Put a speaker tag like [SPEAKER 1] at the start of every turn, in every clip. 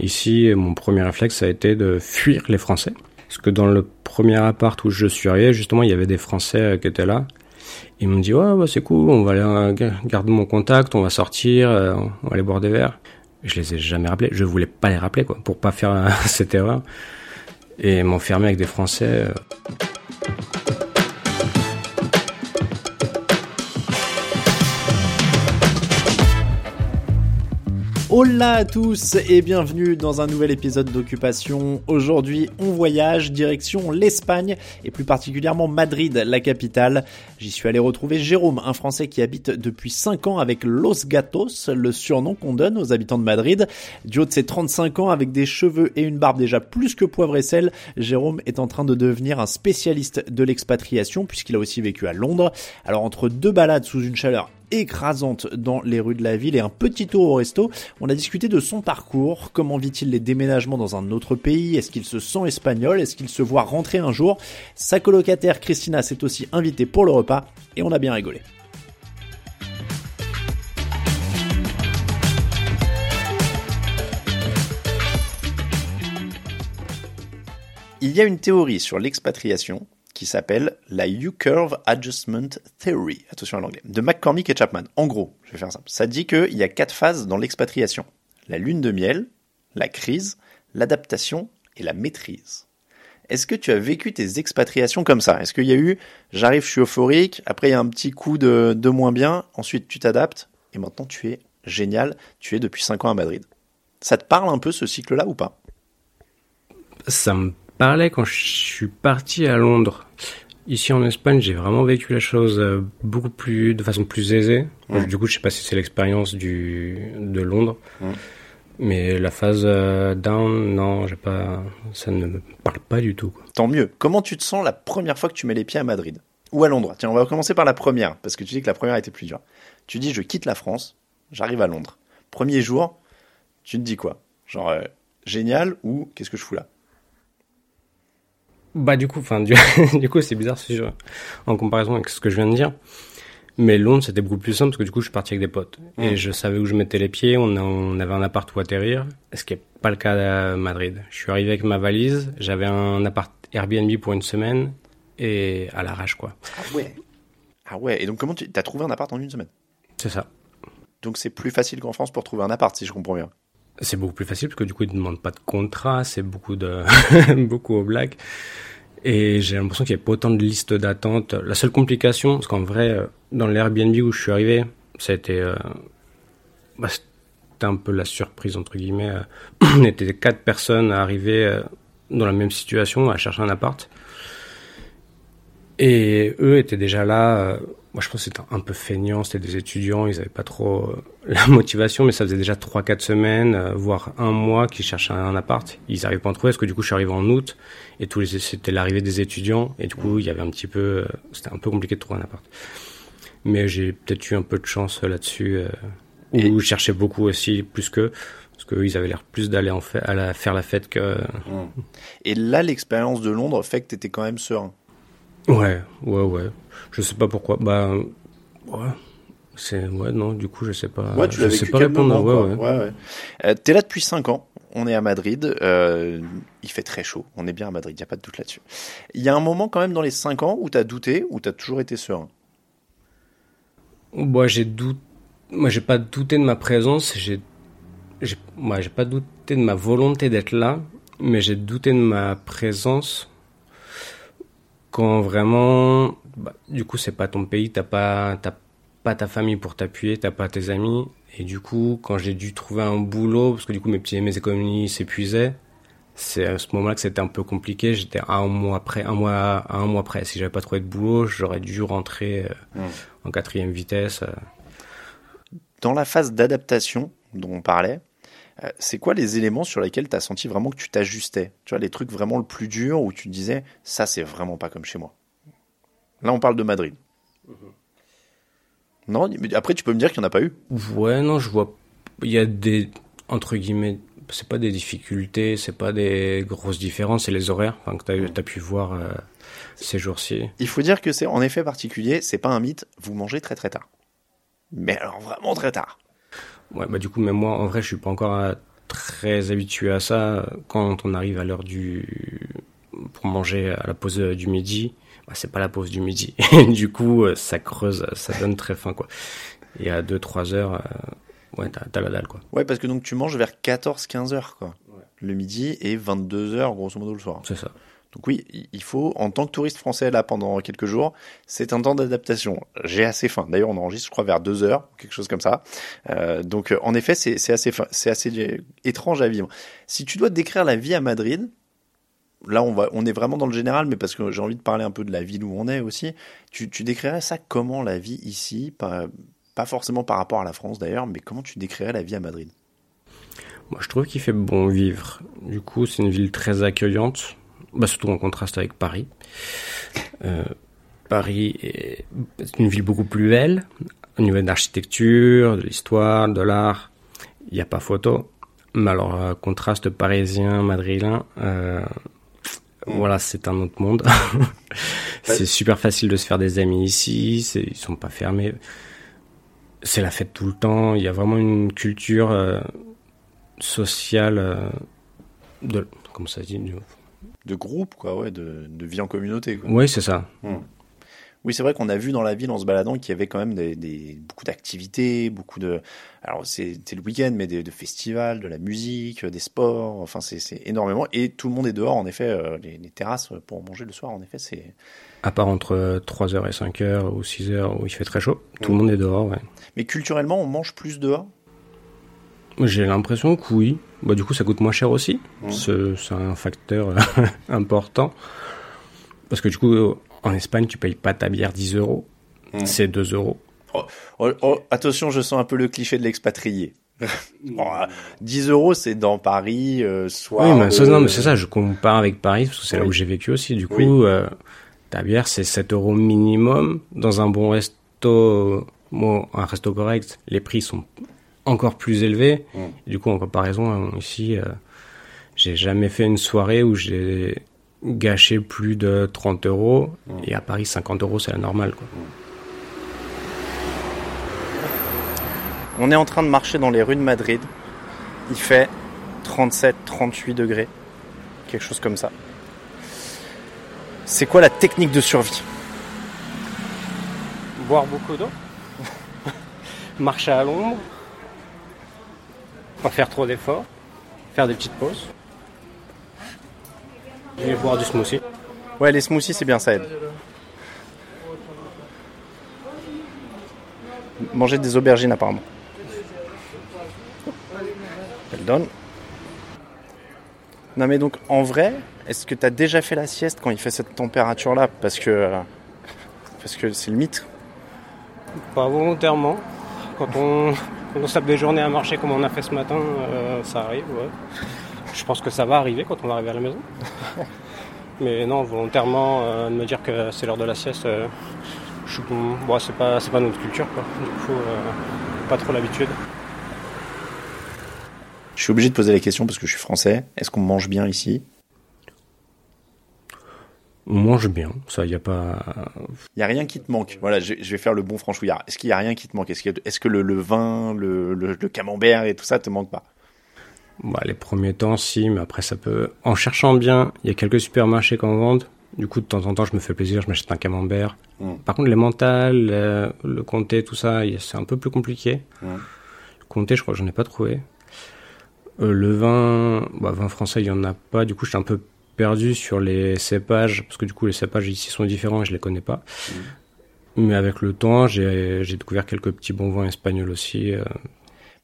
[SPEAKER 1] Ici, mon premier réflexe, a été de fuir les Français. Parce que dans le premier appart où je suis arrivé, justement, il y avait des Français euh, qui étaient là. Ils m'ont dit, ouais, c'est cool, on va aller euh, garder mon contact, on va sortir, euh, on va aller boire des verres. Je les ai jamais rappelés. Je voulais pas les rappeler, quoi, pour pas faire cette erreur. Et m'enfermer avec des Français.
[SPEAKER 2] Hola à tous et bienvenue dans un nouvel épisode d'Occupation. Aujourd'hui, on voyage direction l'Espagne et plus particulièrement Madrid, la capitale. J'y suis allé retrouver Jérôme, un Français qui habite depuis 5 ans avec Los Gatos, le surnom qu'on donne aux habitants de Madrid. Du haut de ses 35 ans, avec des cheveux et une barbe déjà plus que poivre et sel, Jérôme est en train de devenir un spécialiste de l'expatriation puisqu'il a aussi vécu à Londres. Alors entre deux balades sous une chaleur écrasante dans les rues de la ville et un petit tour au resto. On a discuté de son parcours, comment vit-il les déménagements dans un autre pays, est-ce qu'il se sent espagnol, est-ce qu'il se voit rentrer un jour? Sa colocataire Christina s'est aussi invitée pour le repas et on a bien rigolé. Il y a une théorie sur l'expatriation qui s'appelle la U-Curve Adjustment Theory. Attention à l'anglais. De McCormick et Chapman. En gros, je vais faire simple. Ça dit qu'il y a quatre phases dans l'expatriation. La lune de miel, la crise, l'adaptation et la maîtrise. Est-ce que tu as vécu tes expatriations comme ça? Est-ce qu'il y a eu, j'arrive, je suis euphorique, après il y a un petit coup de, moins bien, ensuite tu t'adaptes, et maintenant tu es génial, tu es depuis 5 ans à Madrid. Ça te parle un peu ce cycle-là ou pas?
[SPEAKER 1] Ça me parlait quand je suis parti à Londres. Ici en Espagne, j'ai vraiment vécu la chose euh, beaucoup plus, de façon plus aisée. Du coup, je sais pas si c'est l'expérience du de Londres, mais la phase euh, down, non, j'ai pas, ça ne me parle pas du tout.
[SPEAKER 2] Tant mieux. Comment tu te sens la première fois que tu mets les pieds à Madrid? Ou à Londres? Tiens, on va commencer par la première parce que tu dis que la première était plus dure. Tu dis, je quitte la France, j'arrive à Londres. Premier jour, tu te dis quoi? Genre euh, génial ou qu'est-ce que je fous là?
[SPEAKER 1] Bah du coup, enfin du, du, coup c'est bizarre si je, en comparaison avec ce que je viens de dire. Mais Londres c'était beaucoup plus simple parce que du coup je suis parti avec des potes et je savais où je mettais les pieds. On, on avait un appart où atterrir, ce qui est pas le cas à Madrid. Je suis arrivé avec ma valise, j'avais un appart Airbnb pour une semaine et à l'arrache quoi.
[SPEAKER 2] Ah ouais. Ah ouais. Et donc comment tu as trouvé un appart en une semaine?
[SPEAKER 1] C'est ça.
[SPEAKER 2] Donc c'est plus facile qu'en France pour trouver un appart si je comprends bien.
[SPEAKER 1] C'est beaucoup plus facile parce que du coup ils ne demandent pas de contrat, c'est beaucoup de beaucoup au black. Et j'ai l'impression qu'il n'y a pas autant de listes d'attente. La seule complication, parce qu'en vrai, euh, dans l'Airbnb où je suis arrivé, ça a été, euh, c'était un peu la surprise entre guillemets. Euh, on était quatre personnes à arriver dans la même situation, à chercher un appart. Et eux étaient déjà là moi je pense que c'était un peu feignant, c'était des étudiants, ils avaient pas trop euh, la motivation, mais ça faisait déjà 3-4 semaines, euh, voire un mois qu'ils cherchaient un appart. Ils n'arrivaient pas à en trouver, parce que du coup je suis arrivé en août, et tous les, c'était l'arrivée des étudiants, et du coup il y avait un petit peu, euh, c'était un peu compliqué de trouver un appart. Mais j'ai peut-être eu un peu de chance là-dessus, où je cherchais beaucoup aussi, plus que, parce qu'ils avaient l'air plus d'aller en fait, à la, faire la fête que...
[SPEAKER 2] Et là, l'expérience de Londres fait que tu étais quand même serein
[SPEAKER 1] Ouais, ouais, ouais. Je sais pas pourquoi. Bah, ouais. C'est, ouais, non, du coup, je sais pas.
[SPEAKER 2] Ouais, tu
[SPEAKER 1] je
[SPEAKER 2] sais
[SPEAKER 1] pas répondre.
[SPEAKER 2] Ouais, ouais. ouais, ouais. Euh, T'es là depuis 5 ans. On est à Madrid. Euh, il fait très chaud. On est bien à Madrid. Il y a pas de doute là-dessus. Il y a un moment quand même dans les 5 ans où t'as douté, où t'as toujours été serein?
[SPEAKER 1] Moi, j'ai doute. Moi, j'ai pas douté de ma présence. J'ai, j'ai, moi, j'ai pas douté de ma volonté d'être là, mais j'ai douté de ma présence quand vraiment, bah, du coup, c'est pas ton pays, t'as pas, t'as pas ta famille pour t'appuyer, t'as pas tes amis. Et du coup, quand j'ai dû trouver un boulot, parce que du coup, mes petits, mes économies s'épuisaient, c'est à ce moment-là que c'était un peu compliqué. J'étais à un mois près, un mois, un mois près. Si j'avais pas trouvé de boulot, j'aurais dû rentrer euh, mmh. en quatrième vitesse. Euh.
[SPEAKER 2] Dans la phase d'adaptation dont on parlait, c'est quoi les éléments sur lesquels tu as senti vraiment que tu t'ajustais? Tu vois, les trucs vraiment le plus dur où tu disais, ça, c'est vraiment pas comme chez moi. Là, on parle de Madrid. Mm-hmm. Non, mais après, tu peux me dire qu'il n'y en a pas eu?
[SPEAKER 1] Ouais, non, je vois. Il y a des. Entre guillemets, c'est pas des difficultés, c'est pas des grosses différences, c'est les horaires enfin, que tu as, as, pu voir euh, ces jours-ci.
[SPEAKER 2] Il faut dire que c'est en effet particulier, c'est pas un mythe, vous mangez très très tard. Mais alors vraiment très tard.
[SPEAKER 1] Ouais, bah du coup, même moi, en vrai, je suis pas encore très habitué à ça. Quand on arrive à l'heure du pour manger à la pause du midi, bah, c'est pas la pause du midi. du coup, ça creuse, ça donne très faim quoi. Et à 2-3 heures, euh, ouais, t'as la dalle quoi.
[SPEAKER 2] Ouais, parce que donc tu manges vers 14-15 heures quoi. Le midi et 22 heures grosso modo le soir.
[SPEAKER 1] C'est ça.
[SPEAKER 2] Donc oui, il faut, en tant que touriste français là pendant quelques jours, c'est un temps d'adaptation. J'ai assez faim. D'ailleurs, on enregistre, je crois, vers deux heures, quelque chose comme ça. Euh, donc en effet, c'est assez, c'est assez étrange à vivre. Si tu dois décrire la vie à Madrid, là on va, on est vraiment dans le général, mais parce que j'ai envie de parler un peu de la ville où on est aussi. Tu, tu décrirais ça comment la vie ici, pas, pas forcément par rapport à la France d'ailleurs, mais comment tu décrirais la vie à Madrid?
[SPEAKER 1] Moi, je trouve qu'il fait bon vivre. Du coup, c'est une ville très accueillante bah, surtout en contraste avec Paris. Euh, Paris est une ville beaucoup plus belle au niveau de l'architecture, de l'histoire, de l'art. Il n'y a pas photo. Mais alors, euh, contraste parisien, madrilène, euh, voilà, c'est un autre monde. c'est super facile de se faire des amis ici. Ils sont pas fermés. C'est la fête tout le temps. Il y a vraiment une culture euh, sociale euh, de, comment ça dit,
[SPEAKER 2] de groupe, quoi, ouais, de, vie en communauté. Quoi.
[SPEAKER 1] Oui, c'est ça.
[SPEAKER 2] Hmm. Oui, c'est vrai qu'on a vu dans la ville en se baladant qu'il y avait quand même des, beaucoup d'activités, beaucoup de. Alors, c'était le week-end, mais de, festivals, de la musique, des sports. Enfin, c'est énormément. Et tout le monde est dehors, en effet. Euh, les, terrasses pour manger le soir, en effet, c'est.
[SPEAKER 1] À part entre 3h et 5h ou 6h où il fait très chaud, tout le hmm. monde est dehors, ouais.
[SPEAKER 2] Mais culturellement, on mange plus dehors?
[SPEAKER 1] J'ai l'impression que oui. Bah, du coup, ça coûte moins cher aussi. C'est un facteur important. Parce que du coup, en Espagne, tu payes pas ta bière 10 euros. C'est 2 euros.
[SPEAKER 2] Oh, oh, oh, attention, je sens un peu le cliché de l'expatrié. 10 euros, c'est dans Paris, euh, soit.
[SPEAKER 1] Oui, mais c'est ça, je compare avec Paris, parce que c'est là où j'ai vécu aussi. Du coup, euh, ta bière, c'est 7 euros minimum. Dans un bon resto, bon, un resto correct, les prix sont encore plus élevé. Mm. Du coup, en comparaison, hein, ici, euh, j'ai jamais fait une soirée où j'ai gâché plus de 30 euros. Mm. Et à Paris, 50 euros, c'est la normale. Quoi. Mm.
[SPEAKER 2] On est en train de marcher dans les rues de Madrid. Il fait 37, 38 degrés. Quelque chose comme ça. C'est quoi la technique de survie?
[SPEAKER 1] Boire beaucoup d'eau. Marcher à l'ombre pas faire trop d'efforts, faire des petites pauses. Et boire du smoothie.
[SPEAKER 2] Ouais, les smoothies, c'est bien, ça aide. Manger des aubergines, apparemment. Elle donne. Non, mais donc, en vrai, est-ce que tu as déjà fait la sieste quand il fait cette température-là? Parce que. Parce que c'est le mythe.
[SPEAKER 1] Pas volontairement. Quand on, quand on se tape des journées à marcher comme on a fait ce matin, euh, ça arrive. Je pense que ça va arriver quand on va arriver à la maison. Mais non, volontairement, euh, de me dire que c'est l'heure de la sieste, euh, je bon, c'est pas, pas notre culture. Quoi. Du coup, pas trop l'habitude.
[SPEAKER 2] Je suis obligé de poser la question parce que je suis français. Est-ce qu'on mange bien ici?
[SPEAKER 1] On mange bien, ça, il n'y a pas.
[SPEAKER 2] Il n'y a rien qui te manque. Voilà, je, vais faire le bon franchouillard. Est-ce qu'il n'y a rien qui te manque? Est-ce que, le, vin, le, camembert et tout ça te manque pas?
[SPEAKER 1] Bah, Les premiers temps, si, mais après, ça peut. En cherchant bien, il y a quelques supermarchés qu'on vend. Du coup, de temps en temps, je me fais plaisir, je m'achète un camembert. Hmm. Par contre, les mentales, le, comté, tout ça, c'est un peu plus compliqué. Hmm. Le comté, je crois que j'en ai pas trouvé. Euh, le vin, bah, vin français, il y en a pas. Du coup, je suis un peu perdu sur les cépages, parce que du coup les cépages ici sont différents et je les connais pas. Mm. Mais avec le temps, j'ai découvert quelques petits bons vins espagnols aussi. Euh.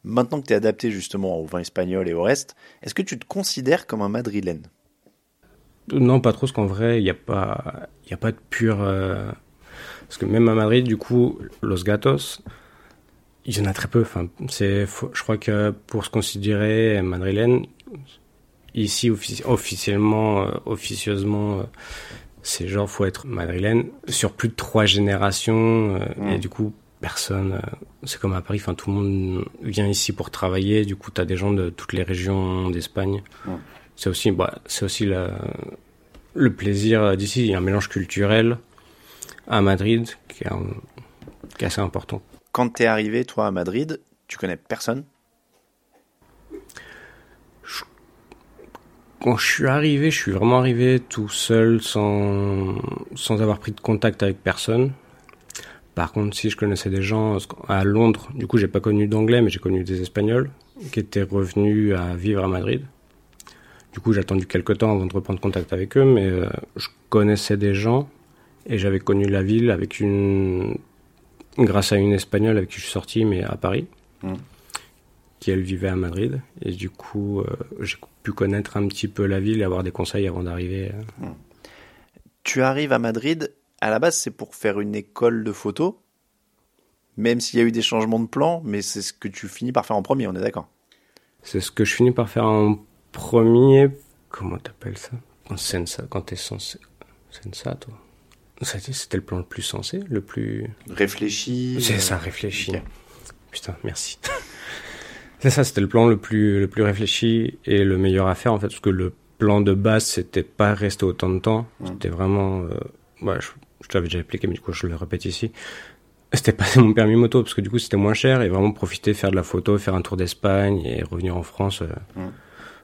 [SPEAKER 2] Maintenant que tu es adapté justement au vin espagnol et au reste, est-ce que tu te considères comme un madrilène?
[SPEAKER 1] Non, pas trop, parce qu'en vrai, il n'y a, pas, y a pas de pur... Euh, parce que même à Madrid, du coup, Los Gatos, il y en a très peu. Enfin, c'est, je crois que pour se considérer madrilène, Ici, officiellement, euh, officieusement, euh, c'est genre faut être madrilène sur plus de trois générations euh, et du coup personne c'est comme à Paris enfin tout le monde vient ici pour travailler du coup tu as des gens de toutes les régions d'Espagne. C'est aussi bah, c'est aussi le plaisir d'ici il y a un mélange culturel à Madrid qui est, qui est assez important.
[SPEAKER 2] Quand tu es arrivé toi à Madrid tu connais personne?
[SPEAKER 1] Quand je suis arrivé, je suis vraiment arrivé tout seul, sans, sans avoir pris de contact avec personne. Par contre, si je connaissais des gens à Londres, du coup, j'ai pas connu d'anglais, mais j'ai connu des Espagnols qui étaient revenus à vivre à Madrid. Du coup, j'ai attendu quelques temps avant de reprendre contact avec eux, mais euh, je connaissais des gens et j'avais connu la ville avec une, grâce à une Espagnole avec qui je suis sorti, mais à Paris. Mmh qui elle vivait à Madrid. Et du coup, euh, j'ai pu connaître un petit peu la ville et avoir des conseils avant d'arriver. Euh. Hmm.
[SPEAKER 2] Tu arrives à Madrid, à la base c'est pour faire une école de photo, même s'il y a eu des changements de plan, mais c'est ce que tu finis par faire en premier, on est d'accord?
[SPEAKER 1] C'est ce que je finis par faire en premier. Comment t'appelles ça? Sensa, quand t'es censé. Sensa, toi C'était le plan le plus sensé, le plus.
[SPEAKER 2] Réfléchi
[SPEAKER 1] C'est ça, réfléchi. Putain, merci. C'est ça, c'était le plan le plus, le plus réfléchi et le meilleur à faire en fait, parce que le plan de base, c'était pas rester autant de temps. C'était vraiment, euh, ouais, je, je t'avais déjà expliqué, mais du coup, je le répète ici. C'était passer mon permis moto, parce que du coup, c'était moins cher et vraiment profiter, faire de la photo, faire un tour d'Espagne et revenir en France, euh,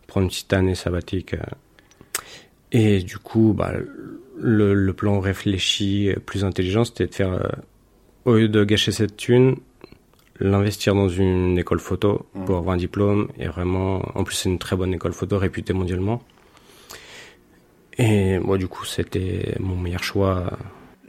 [SPEAKER 1] prendre une petite année sabbatique. Euh. Et du coup, bah, le, le plan réfléchi, plus intelligent, c'était de faire, au lieu de gâcher cette thune, l'investir dans une école photo mmh. pour avoir un diplôme et vraiment, en plus c'est une très bonne école photo réputée mondialement. Et moi du coup c'était mon meilleur choix.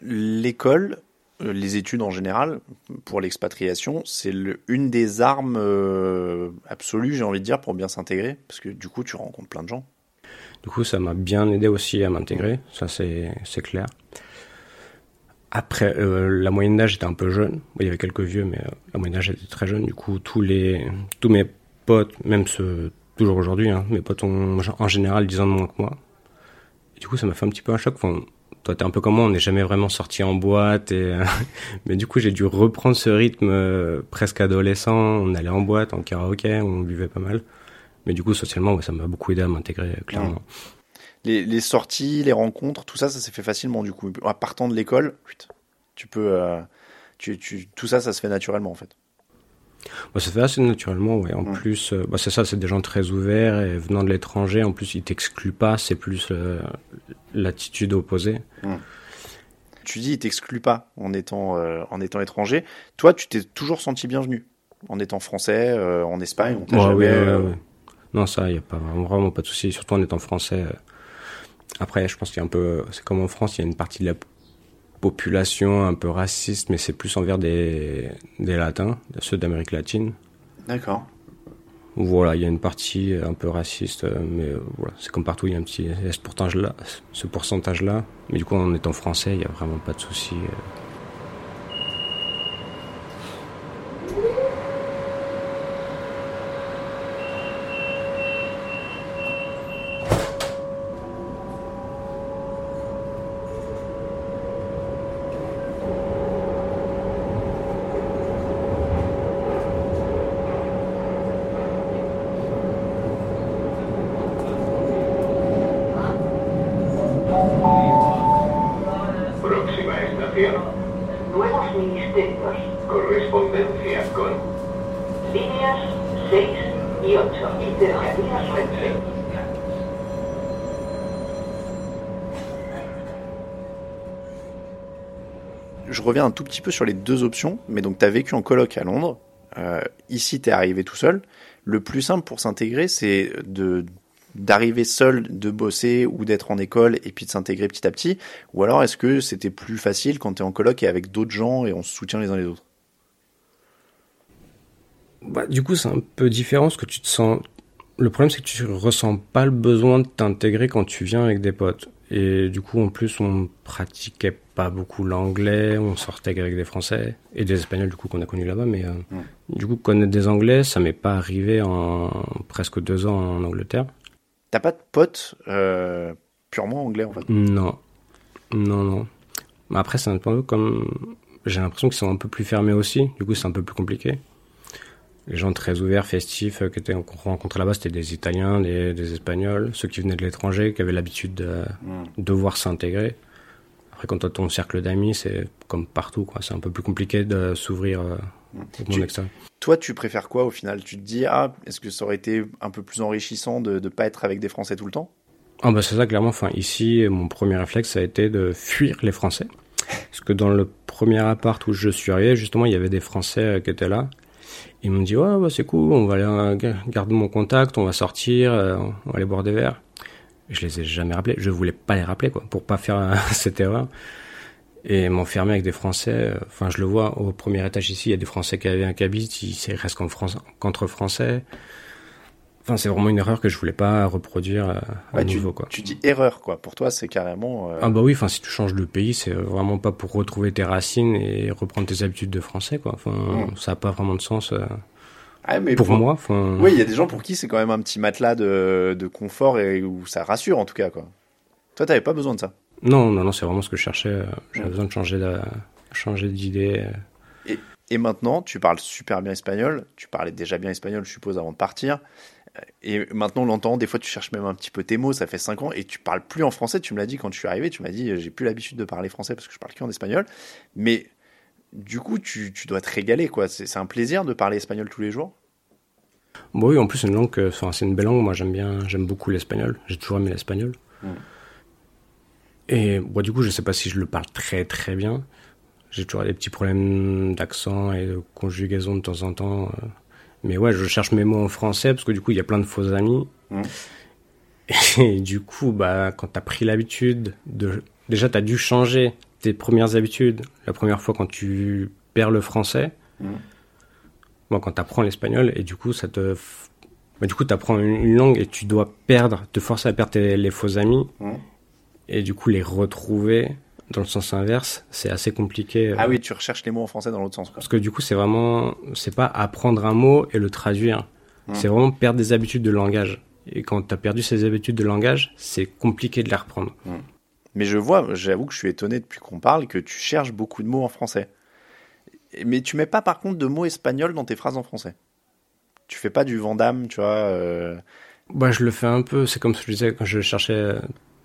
[SPEAKER 2] L'école, euh, les études en général, pour l'expatriation, c'est une des armes euh, absolues, j'ai envie de dire, pour bien s'intégrer, parce que du coup tu rencontres plein de gens.
[SPEAKER 1] Du coup ça m'a bien aidé aussi à m'intégrer, ça c'est clair. Après, euh, la moyenne d'âge était un peu jeune. Il y avait quelques vieux, mais euh, la moyenne d'âge était très jeune. Du coup, tous les, tous mes potes, même ceux, toujours aujourd'hui, hein, mes potes ont en général 10 ans de moins que moi. Du coup, ça m'a fait un petit peu un choc. Enfin, toi, t'es un peu comme moi, on n'est jamais vraiment sorti en boîte. Et, mais du coup, j'ai dû reprendre ce rythme euh, presque adolescent. On allait en boîte, en karaoké, on buvait pas mal. Mais du coup, socialement, ça m'a beaucoup aidé à m'intégrer, clairement
[SPEAKER 2] les, sorties, les rencontres, tout ça, ça s'est fait facilement du coup. En partant de l'école, tu peux, euh, tu, tu, tout ça, ça se fait naturellement en fait.
[SPEAKER 1] Bah, ça se fait assez naturellement, ouais. En plus, euh, bah, c'est ça, c'est des gens très ouverts et venant de l'étranger, en plus, ils t'excluent pas, c'est plus euh, l'attitude opposée.
[SPEAKER 2] Tu dis, ils t'excluent pas en étant, en étant étranger. Toi, tu t'es toujours senti bienvenu en étant français, en Espagne, on t'a jamais.
[SPEAKER 1] Non, ça, il n'y a pas vraiment, pas de souci, surtout en étant français. Après, je pense qu'il y a un peu, c'est comme en France, il y a une partie de la population un peu raciste, mais c'est plus envers des, des latins, ceux d'Amérique latine.
[SPEAKER 2] D'accord.
[SPEAKER 1] Voilà, il y a une partie un peu raciste, mais voilà, c'est comme partout, il y a un petit ce pourcentage-là, ce pourcentage-là. Mais du coup, en étant français, il n'y a vraiment pas de souci.
[SPEAKER 2] Je reviens un tout petit peu sur les deux options, mais donc tu as vécu en coloc à Londres, euh, ici tu es arrivé tout seul. Le plus simple pour s'intégrer, c'est de d'arriver seul, de bosser ou d'être en école et puis de s'intégrer petit à petit Ou alors est-ce que c'était plus facile quand tu es en coloc et avec d'autres gens et on se soutient les uns les autres?
[SPEAKER 1] Bah, Du coup, c'est un peu différent ce que tu te sens. Le problème, c'est que tu ressens pas le besoin de t'intégrer quand tu viens avec des potes. Et du coup, en plus, on pratiquait pas beaucoup l'anglais, on sortait avec des Français et des Espagnols, du coup, qu'on a connus là-bas. Mais euh, du coup, connaître des Anglais, ça m'est pas arrivé en presque deux ans en Angleterre.
[SPEAKER 2] T'as pas de potes euh, purement anglais, en fait
[SPEAKER 1] Non. Non, non. Mais après, c'est un peu comme. J'ai l'impression qu'ils sont un peu plus fermés aussi, du coup, c'est un peu plus compliqué les gens très ouverts, festifs, euh, qu'on rencontrait là-bas, c'était des Italiens, des, des, Espagnols, ceux qui venaient de l'étranger, qui avaient l'habitude de mm. devoir s'intégrer. Après, quand tu as ton cercle d'amis, c'est comme partout, quoi. C'est un peu plus compliqué de s'ouvrir euh,
[SPEAKER 2] Toi, tu préfères quoi au final? Tu te dis, ah, est-ce que ça aurait été un peu plus enrichissant de ne pas être avec des Français tout le temps?
[SPEAKER 1] Ah bah c'est ça clairement. Enfin ici, mon premier réflexe ça a été de fuir les Français, parce que dans le premier appart où je suis arrivé, justement, il y avait des Français euh, qui étaient là. Ils m'ont dit ouais, bah, c'est cool, on va aller euh, garder mon contact, on va sortir, euh, on va aller boire des verres. Je les ai jamais rappelés. Je voulais pas les rappeler quoi, pour pas faire cette erreur et m'enfermer avec des Français. Enfin, je le vois au premier étage ici, il y a des Français qui avaient un cabis, ils restent qu'entre Français. Enfin, c'est vraiment une erreur que je voulais pas reproduire euh, à nouveau, quoi.
[SPEAKER 2] Tu dis erreur, quoi. Pour toi, c'est carrément.
[SPEAKER 1] Euh, ah bah oui. Enfin, si tu changes de pays, c'est vraiment pas pour retrouver tes racines et reprendre tes habitudes de français, quoi. Enfin, hmm. ça a pas vraiment de sens. Euh, ah, mais pour, moi, enfin...
[SPEAKER 2] oui, il y a des gens pour qui c'est quand même un petit matelas de, de confort et où ça rassure en tout cas, quoi. Toi, t'avais pas besoin de ça.
[SPEAKER 1] Non, non, non, c'est vraiment ce que je cherchais. J'avais hmm. besoin de changer de, changer d'idée.
[SPEAKER 2] Et, et maintenant, tu parles super bien espagnol. Tu parlais déjà bien espagnol, je suppose, avant de partir. Et maintenant, on l'entend. Des fois, tu cherches même un petit peu tes mots. Ça fait 5 ans et tu parles plus en français. Tu me l'as dit quand je suis arrivé. Tu m'as dit, j'ai plus l'habitude de parler français parce que je parle qu'en espagnol. Mais du coup, tu, tu dois te régaler, quoi. C'est un plaisir de parler espagnol tous les jours?
[SPEAKER 1] oui, en plus, c'est une langue, enfin, c'est une belle langue. Moi, j'aime bien, j'aime beaucoup l'espagnol. J'ai toujours aimé l'espagnol. Hmm. Et bon, du coup, je sais pas si je le parle très très bien. J'ai toujours des petits problèmes d'accent et de conjugaison de temps en temps. Euh, mais ouais, je cherche mes mots en français parce que du coup, il y a plein de faux amis. Mmh. Et du coup, bah, quand t'as pris l'habitude de. Déjà, t'as dû changer tes premières habitudes la première fois quand tu perds le français. Mmh. Bon, quand t'apprends l'espagnol, et du coup, ça te. Bah, du coup, t'apprends une langue et tu dois perdre, te forcer à perdre les faux amis. Mmh. Et du coup, les retrouver dans le sens inverse, c'est assez compliqué. Euh.
[SPEAKER 2] Ah oui, tu recherches les mots en français dans l'autre sens.
[SPEAKER 1] Parce que du coup, c'est vraiment, c'est pas apprendre un mot et le traduire. Mmh. C'est vraiment perdre des habitudes de langage. Et quand tu as perdu ces habitudes de langage, c'est compliqué de les reprendre. Mmh.
[SPEAKER 2] Mais je vois, j'avoue que je suis étonné depuis qu'on parle que tu cherches beaucoup de mots en français. Mais tu mets pas par contre de mots espagnols dans tes phrases en français. Tu fais pas du Vandame, tu vois. Euh...
[SPEAKER 1] Bah, je le fais un peu. C'est comme ce que je disais quand je cherchais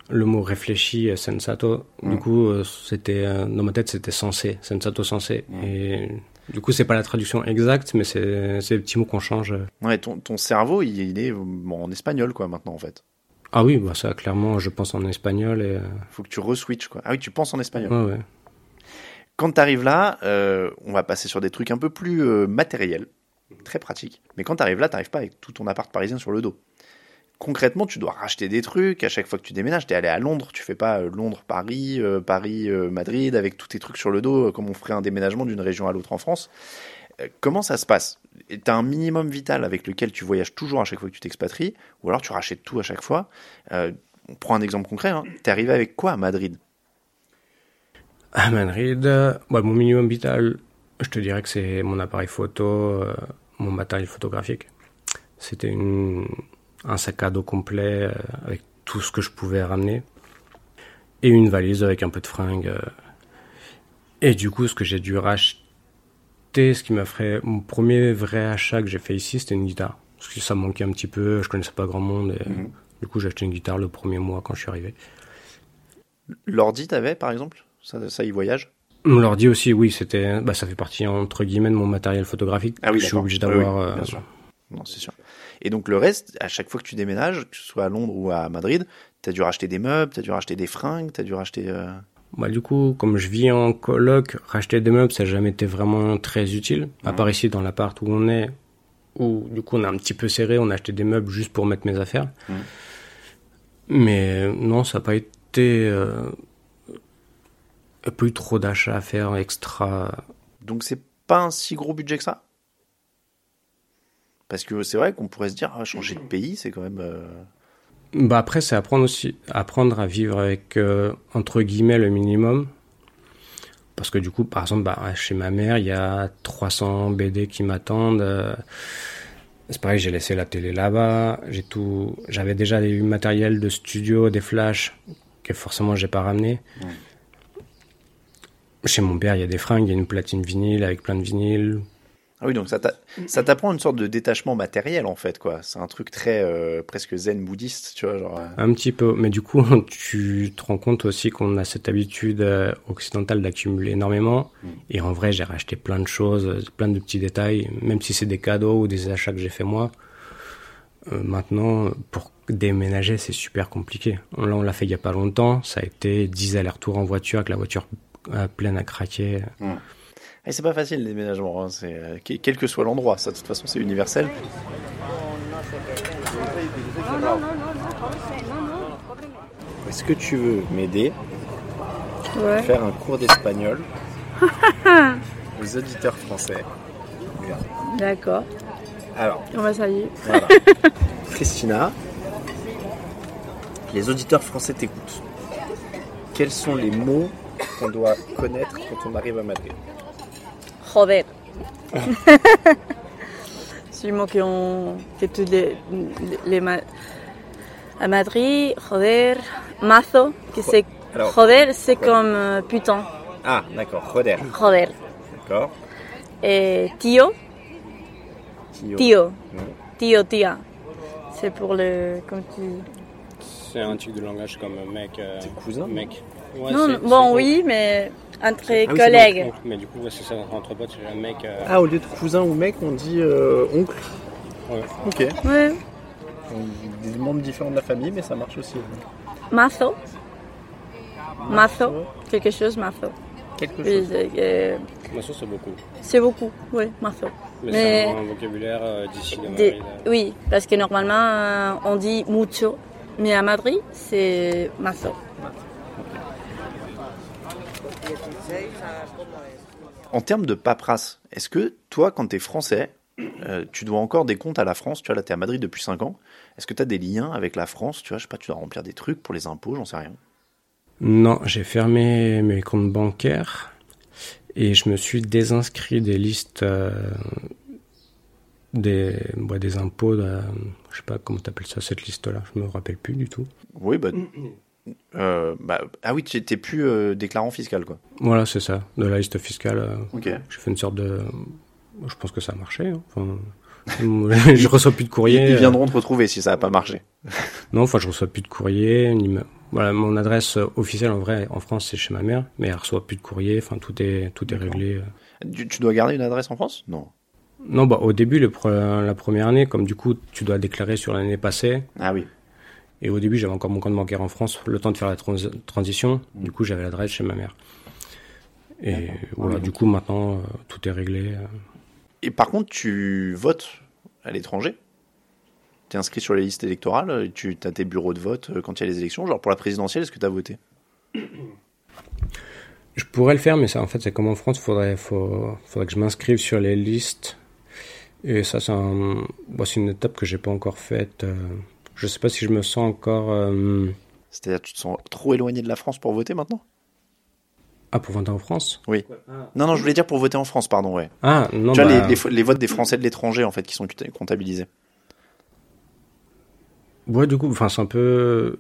[SPEAKER 1] le mot réfléchi, euh, sensato, du mm. coup, euh, c'était euh, dans ma tête, c'était sensé, sensato sensé. Mm. Et du coup, c'est pas la traduction exacte, mais c'est des petits mots qu'on change.
[SPEAKER 2] Ouais, ton, ton cerveau, il, est en espagnol, quoi, maintenant, en fait.
[SPEAKER 1] Ah oui, bah ça, clairement, je pense en espagnol et.
[SPEAKER 2] Faut que tu re-switches, quoi. Ah oui, tu penses en espagnol.
[SPEAKER 1] Ouais, ouais.
[SPEAKER 2] Quand t'arrives là, on va passer sur des trucs un peu plus matériels, très pratiques. Mais quand t'arrives là, t'arrives pas avec tout ton appart parisien sur le dos concrètement, tu dois racheter des trucs à chaque fois que tu déménages. T'es allé à Londres, tu fais pas euh, Londres-Paris, euh, Paris-Madrid avec tous tes trucs sur le dos, euh, comme on ferait un déménagement d'une région à l'autre en France. comment ça se passe? T'as un minimum vital avec lequel tu voyages toujours à chaque fois que tu t'expatries, ou alors tu rachètes tout à chaque fois. on prend un exemple concret. Hein. T'es arrivé avec quoi à Madrid?
[SPEAKER 1] À Madrid, bah, mon minimum vital, je te dirais que c'est mon appareil photo, mon matériel photographique. C'était une un sac à dos complet euh, avec tout ce que je pouvais ramener et une valise avec un peu de fringues. Euh. Et du coup, ce que j'ai dû racheter, ce qui m'a fait mon premier vrai achat que j'ai fait ici, c'était une guitare. Parce que ça manquait un petit peu, je connaissais pas grand monde. Et mhm. Du coup, j'ai acheté une guitare le premier mois quand je suis arrivé.
[SPEAKER 2] L'ordi, t'avais par exemple? Ça, ça y voyage?
[SPEAKER 1] L'ordi aussi, oui, c'était, bah, ça fait partie entre guillemets de mon matériel photographique. Ah oui, je suis obligé d'avoir.
[SPEAKER 2] Oui, euh, Non, c'est sûr. Et donc le reste, à chaque fois que tu déménages, que ce soit à Londres ou à Madrid, tu as dû racheter des meubles, tu as dû racheter des fringues, tu as dû racheter... Euh,
[SPEAKER 1] bah, du coup, comme je vis en coloc, racheter des meubles, ça n'a jamais été vraiment très utile. À part ici, dans l'appart où on est, où du coup on a un petit peu serré, on a acheté des meubles juste pour mettre mes affaires. Mais non, ça n'a pas été... Euh... Il n'y a pas eu trop d'achats à faire extra.
[SPEAKER 2] Donc c'est pas un si gros budget que ça? Parce que c'est vrai qu'on pourrait se dire, ah, changer de pays, c'est quand même. Euh,
[SPEAKER 1] bah après, c'est apprendre aussi, apprendre à vivre avec euh, entre guillemets le minimum. Parce que du coup, par exemple, bah, chez ma mère, il y a 300 BD qui m'attendent. Euh, c'est pareil, j'ai laissé la télé là-bas. J'ai tout, j'avais déjà du matériel de studio, des flashs que forcément j'ai pas ramené. Chez mon père, il y a des fringues, il y a une platine vinyle avec plein de vinyles.
[SPEAKER 2] Ah oui, donc ça t'apprend une sorte de détachement matériel en fait, quoi. C'est un truc très euh, presque zen bouddhiste, tu vois. Genre, euh.
[SPEAKER 1] Un petit peu, mais du coup, tu te rends compte aussi qu'on a cette habitude euh, occidentale d'accumuler énormément. Mm. Et en vrai, j'ai racheté plein de choses, plein de petits détails, même si c'est des cadeaux ou des achats que j'ai fait moi. Euh, maintenant, pour déménager, c'est super compliqué. Là, on l'a fait il y a pas longtemps. Ça a été 10 allers-retours en voiture avec la voiture pleine à craquer.
[SPEAKER 2] Et c'est pas facile, les déménagements. Hein. C'est, euh, quel que soit l'endroit, ça, de toute façon, c'est universel. Est-ce que tu veux m'aider à
[SPEAKER 3] Ouais.
[SPEAKER 2] faire un cours d'espagnol aux auditeurs français?
[SPEAKER 3] D'accord.
[SPEAKER 2] Alors,
[SPEAKER 3] On va s'allier.
[SPEAKER 2] Voilà. Christina, les auditeurs français t'écoutent. Quels sont les mots qu'on doit connaître quand on arrive à Madrid?
[SPEAKER 3] Joder. C'est le mot qu'on, que tous les, les à Madrid, joder, mazo, que c'est, joder, c'est comme euh, putain,
[SPEAKER 2] Ah, d'accord, Roder.
[SPEAKER 3] joder.
[SPEAKER 2] D'accord.
[SPEAKER 3] Et tio,
[SPEAKER 2] Tio.
[SPEAKER 3] tio,
[SPEAKER 2] Non.
[SPEAKER 3] tio, tia. C'est pour le, comme tu...
[SPEAKER 1] C'est un truc de langage comme mec.
[SPEAKER 2] Tes cousins
[SPEAKER 1] Mec.
[SPEAKER 3] Non, non, bon, oui, mais entre
[SPEAKER 2] Ah oui,
[SPEAKER 3] collègues.
[SPEAKER 1] Mais du coup, c'est ça, entre potes, c'est un mec.
[SPEAKER 2] Ah, au lieu de cousin ou mec, on dit euh, oncle.
[SPEAKER 1] Ouais.
[SPEAKER 2] Ok.
[SPEAKER 3] Ouais.
[SPEAKER 2] Des membres différents de la famille, mais ça marche aussi.
[SPEAKER 3] Mazo. Mazo. Quelque chose, mazo.
[SPEAKER 2] Quelque
[SPEAKER 3] Oui,
[SPEAKER 2] chose.
[SPEAKER 3] euh,
[SPEAKER 1] ça, c'est beaucoup.
[SPEAKER 3] c'est beaucoup, oui, mazo.
[SPEAKER 1] Mais,
[SPEAKER 3] Mais-
[SPEAKER 1] c'est un vocabulaire euh, d'ici de
[SPEAKER 3] Des-
[SPEAKER 1] Madrid.
[SPEAKER 3] oui, parce que normalement, euh, on dit mucho, mais à Madrid, c'est mazo.
[SPEAKER 2] En termes de paperasse, est-ce que toi, quand tu es français, euh, tu dois encore des comptes à la France? Tu vois, là, tu es à Madrid depuis 5 ans. Est-ce que tu as des liens avec la France? Tu vois, je sais pas, tu dois remplir des trucs pour les impôts, j'en sais rien.
[SPEAKER 1] Non, j'ai fermé mes comptes bancaires et je me suis désinscrit des listes euh, des, ouais, des impôts. de- je sais pas comment t'appelles ça, cette liste-là? Je me rappelle plus du tout.
[SPEAKER 2] Oui, bah. Euh, bah, ah oui, tu n'es plus euh, déclarant fiscal, quoi.
[SPEAKER 1] Voilà, c'est ça, de la liste fiscale. euh. J'ai fait une sorte de. Je pense que ça a marché. hein. Enfin, je reçois plus de courrier.
[SPEAKER 2] ils
[SPEAKER 1] euh,
[SPEAKER 2] viendront te retrouver si ça n'a pas marché.
[SPEAKER 1] Non, enfin, je reçois plus de courrier. ni Voilà, mon adresse officielle en vrai en France, c'est chez ma mère, mais elle reçoit plus de courrier. Enfin, tout est tout est réglé.
[SPEAKER 2] Tu, tu dois garder une adresse en France? Non.
[SPEAKER 1] Non, bah au début, le pre- la première année, comme du coup, tu dois déclarer sur l'année passée.
[SPEAKER 2] Ah oui.
[SPEAKER 1] Et au début, j'avais encore mon compte bancaire en France, le temps de faire la trans- transition. Du coup, j'avais l'adresse chez ma mère. Et voilà,
[SPEAKER 2] Oui,
[SPEAKER 1] du coup, maintenant, euh, tout est réglé. euh.
[SPEAKER 2] Et par contre, tu votes à l'étranger? Tu es inscrit sur les listes électorales Tu as tes bureaux de vote euh, quand il y a les élections? Genre pour la présidentielle, est-ce que tu as voté?
[SPEAKER 1] Je pourrais le faire, mais ça, en fait, c'est comme en France, faudrait, faut, faudrait que je m'inscrive sur les listes. Et ça, c'est un, bon, c'est une étape que j'ai pas encore faite. euh. Je sais pas si je me sens encore. euh,
[SPEAKER 2] C'est-à-dire tu te sens trop éloigné de la France pour voter maintenant?
[SPEAKER 1] Ah, pour voter en France?
[SPEAKER 2] Oui. Non, non, je voulais dire pour voter en France, pardon, ouais.
[SPEAKER 1] Ah, non,
[SPEAKER 2] tu vois,
[SPEAKER 1] bah,
[SPEAKER 2] les, les, les votes des Français de l'étranger, en fait, qui sont comptabilisés.
[SPEAKER 1] Ouais, du coup, enfin, c'est un peu.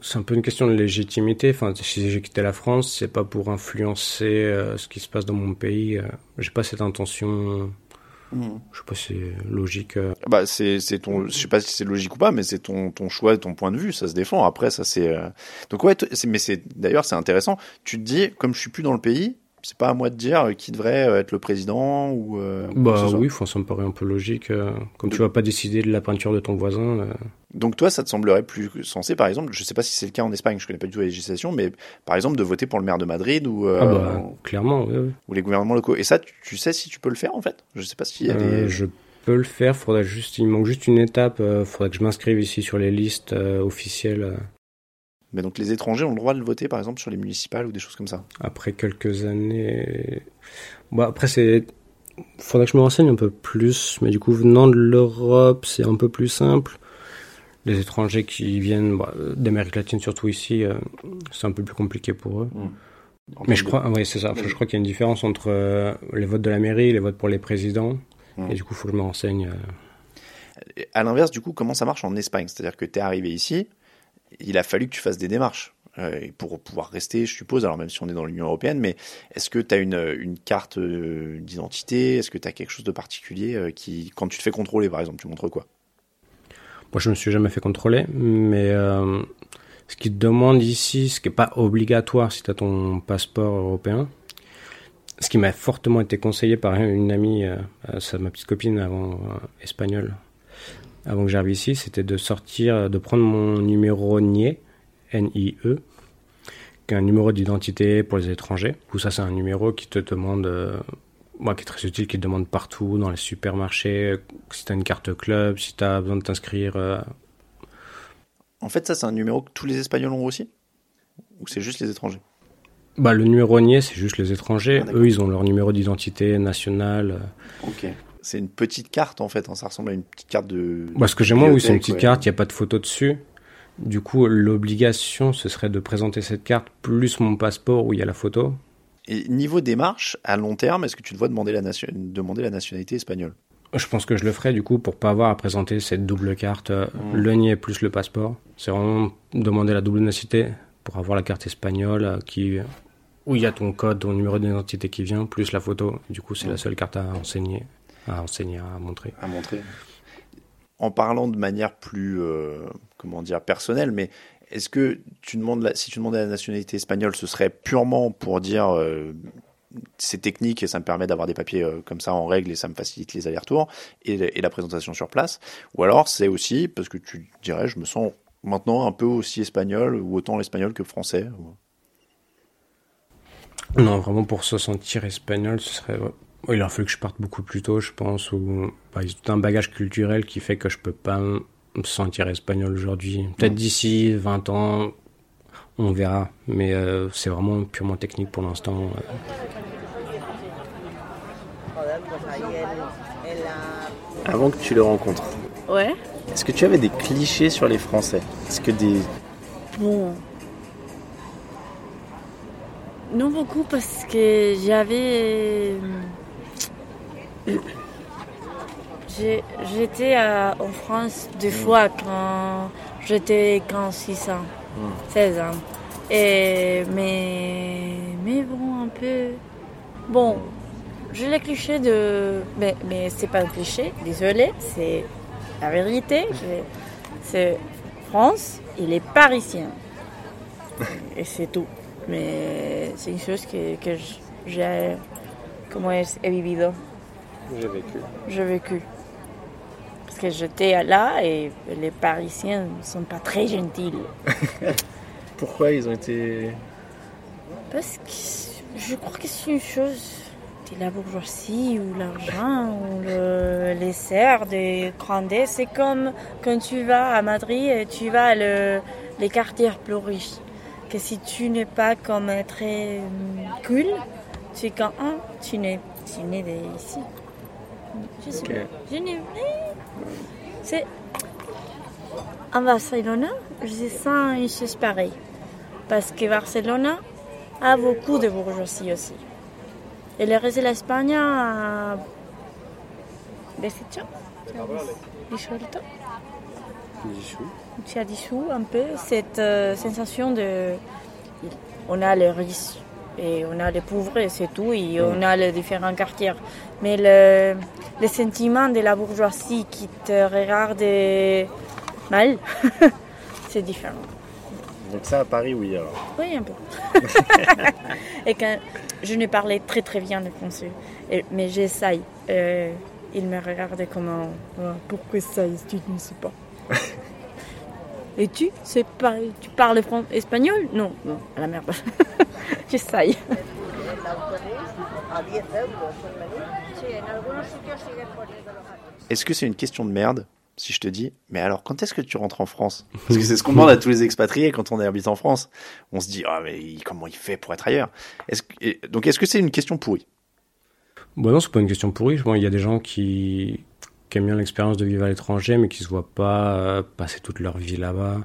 [SPEAKER 1] C'est un peu une question de légitimité. Enfin, si j'ai quitté la France, c'est pas pour influencer euh, ce qui se passe dans mon pays. euh. J'ai pas cette intention. Je sais pas si c'est logique. euh.
[SPEAKER 2] Bah, c'est c'est ton, je sais pas si c'est logique ou pas, mais c'est ton, ton choix, ton point de vue, ça se défend. Après, ça c'est. euh, Donc ouais, mais c'est d'ailleurs c'est intéressant. Tu te dis, comme je suis plus dans le pays, c'est pas à moi de dire euh, qui devrait être le président ou. euh,
[SPEAKER 1] Bah oui, enfin, ça me paraît un peu logique. Comme tu vas pas décider de la peinture de ton voisin. euh.
[SPEAKER 2] Donc toi, ça te semblerait plus sensé, par exemple, je sais pas si c'est le cas en Espagne, je connais pas du tout la législation, mais par exemple de voter pour le maire de Madrid ou, euh,
[SPEAKER 1] Ah bah, clairement, oui, oui.
[SPEAKER 2] ou les gouvernements locaux. Et ça, tu, sais si tu peux le faire en fait? Je sais pas s'il y a
[SPEAKER 1] Euh,
[SPEAKER 2] des.
[SPEAKER 1] je peux le faire. Faudrait juste, il manque juste une étape. euh, faudrait que je m'inscrive ici sur les listes officielles.
[SPEAKER 2] Mais donc les étrangers ont le droit de voter, par exemple, sur les municipales ou des choses comme ça?
[SPEAKER 1] après quelques années. Bon, après, c'est. Faudrait que je me renseigne un peu plus, mais du coup, venant de l'Europe, c'est un peu plus simple. Les étrangers qui viennent bah, d'Amérique latine, surtout ici, euh, c'est un peu plus compliqué pour eux.
[SPEAKER 2] En
[SPEAKER 1] Mais je crois, oui, c'est ça. Je crois qu'il y a une différence entre euh, les votes de la mairie et les votes pour les présidents.
[SPEAKER 2] Mm.
[SPEAKER 1] Et du coup, il faut que je me renseigne. euh.
[SPEAKER 2] À l'inverse, du coup, comment ça marche en Espagne? C'est-à-dire que tu es arrivé ici, il a fallu que tu fasses des démarches pour pouvoir rester, je suppose, alors même si on est dans l'Union Européenne, mais est-ce que tu as une, une carte d'identité? Est-ce que tu as quelque chose de particulier qui, quand tu te fais contrôler, par exemple, tu montres quoi?
[SPEAKER 1] Moi, je me suis jamais fait contrôler, mais euh, ce qu'ils te demandent ici, ce qui n'est pas obligatoire si tu as ton passeport européen, ce qui m'a fortement été conseillé par une amie, euh, ma petite copine avant euh, espagnole, avant que j'arrive ici, c'était de sortir, de prendre mon numéro NIE, N-I-E, qui est un numéro d'identité pour les étrangers. Ou ça, c'est un numéro qui te demande, moi, qui est très utile, qui te demande partout, dans les supermarchés, si tu as une carte club, si tu as besoin de t'inscrire. euh,
[SPEAKER 2] En fait, ça, c'est un numéro que tous les Espagnols ont aussi? Ou c'est juste les étrangers?
[SPEAKER 1] Bah, le numéro NIE, c'est juste les étrangers.
[SPEAKER 2] Ah.
[SPEAKER 1] Eux, ils ont leur numéro d'identité national. euh.
[SPEAKER 2] Ok. C'est une petite carte, en fait. hein, Ça ressemble à une petite carte de.
[SPEAKER 1] Bah, ce que j'ai moi, oui, c'est une petite
[SPEAKER 2] ouais.
[SPEAKER 1] carte, il n'y a pas de photo dessus. Du coup, l'obligation, ce serait de présenter cette carte plus mon passeport où il y a la photo.
[SPEAKER 2] Et niveau démarche, à long terme, est-ce que tu te vois demander la, nation- demander la nationalité espagnole?
[SPEAKER 1] Je pense que je le ferai du coup pour pas avoir à présenter cette double carte, euh,
[SPEAKER 2] Mm.
[SPEAKER 1] le NIE plus le passeport. C'est vraiment demander la double nationalité pour avoir la carte espagnole euh, qui où il y a ton code, ton numéro d'identité qui vient plus la photo. Du coup, c'est
[SPEAKER 2] Mm.
[SPEAKER 1] la seule carte à enseigner, à enseigner, à montrer.
[SPEAKER 2] à montrer. En parlant de manière plus, euh, comment dire, personnelle, mais est-ce que tu demandes si tu demandais la nationalité espagnole, ce serait purement pour dire euh, c'est technique et ça me permet d'avoir des papiers euh, comme ça en règle et ça me facilite les allers-retours et, la présentation sur place, ou alors c'est aussi parce que tu dirais je me sens maintenant un peu aussi espagnol ou autant espagnol que français.
[SPEAKER 1] Non, vraiment pour se sentir espagnol, ce serait. Il aurait fallu que je parte beaucoup plus tôt, je pense, ou bah, il y a tout un bagage culturel qui fait que je peux pas me sentir espagnol aujourd'hui. Peut-être d'ici 20 ans, on verra, mais euh, c'est vraiment purement technique pour l'instant. euh.
[SPEAKER 2] Avant que tu les rencontres,
[SPEAKER 3] Ouais.
[SPEAKER 2] est-ce que tu avais des clichés sur les Français? Est-ce que des
[SPEAKER 3] Bon. Non beaucoup parce que j'avais. Euh, J'étais à- en France deux fois quand j'étais 15, 6 ans, 16 ans. Et, mais, mais bon, un peu. Bon, j'ai le cliché de. Mais, mais c'est pas un cliché, désolé, c'est la vérité. C'est France, il est parisien. Et c'est tout. Mais c'est une chose que, que j'ai. Comment es he vivido.
[SPEAKER 2] J'ai vécu.
[SPEAKER 3] J'ai vécu. Que j'étais là et les Parisiens ne sont pas très gentils.
[SPEAKER 2] Pourquoi ils ont été
[SPEAKER 3] Parce que je crois que c'est une chose la bourgeoisie ou l'argent ou le- les serres de Grandet. C'est comme quand tu vas à Madrid et tu vas le, les quartiers plus riches. Que si tu n'es pas comme très cool, tu es comme un, tu n'es tu n'es ici. Je sais
[SPEAKER 2] Ok.
[SPEAKER 3] pas. Je n'ai- C'est. En Barcelone, je sens une chose pareille. Parce que Barcelone a beaucoup de bourgeoisie aussi. Et le reste de l'Espagne a. deshecho, disuelto. As dissous un peu cette euh, sensation de. On a les riches et on a les pauvres, et c'est tout, et on a les différents quartiers. Mais le, le sentiment de la bourgeoisie qui te regarde mal, c'est différent.
[SPEAKER 2] Donc ça à Paris, oui alors.
[SPEAKER 3] Oui, un peu. et quand je ne parlais très très bien le français, Et- mais j'essaye. Euh, il me regarde comme un, euh, pourquoi ça, tu ne sais pas. Et tu sais pas, tu parles fran- espagnol? Non, non, à la merde. j'essaye.
[SPEAKER 2] Est-ce que c'est une question de merde si je te dis, mais alors quand est-ce que tu rentres en France? Parce que c'est ce qu'on demande à tous les expatriés quand on habite en France. On se dit, ah mais comment il fait pour être ailleurs? Que, Donc est-ce que c'est une question pourrie?
[SPEAKER 1] Bon, non, c'est pas une question pourrie. Bon, il y a des gens qui, qui aiment bien l'expérience de vivre à l'étranger, mais qui se voient pas euh, passer toute leur vie là-bas.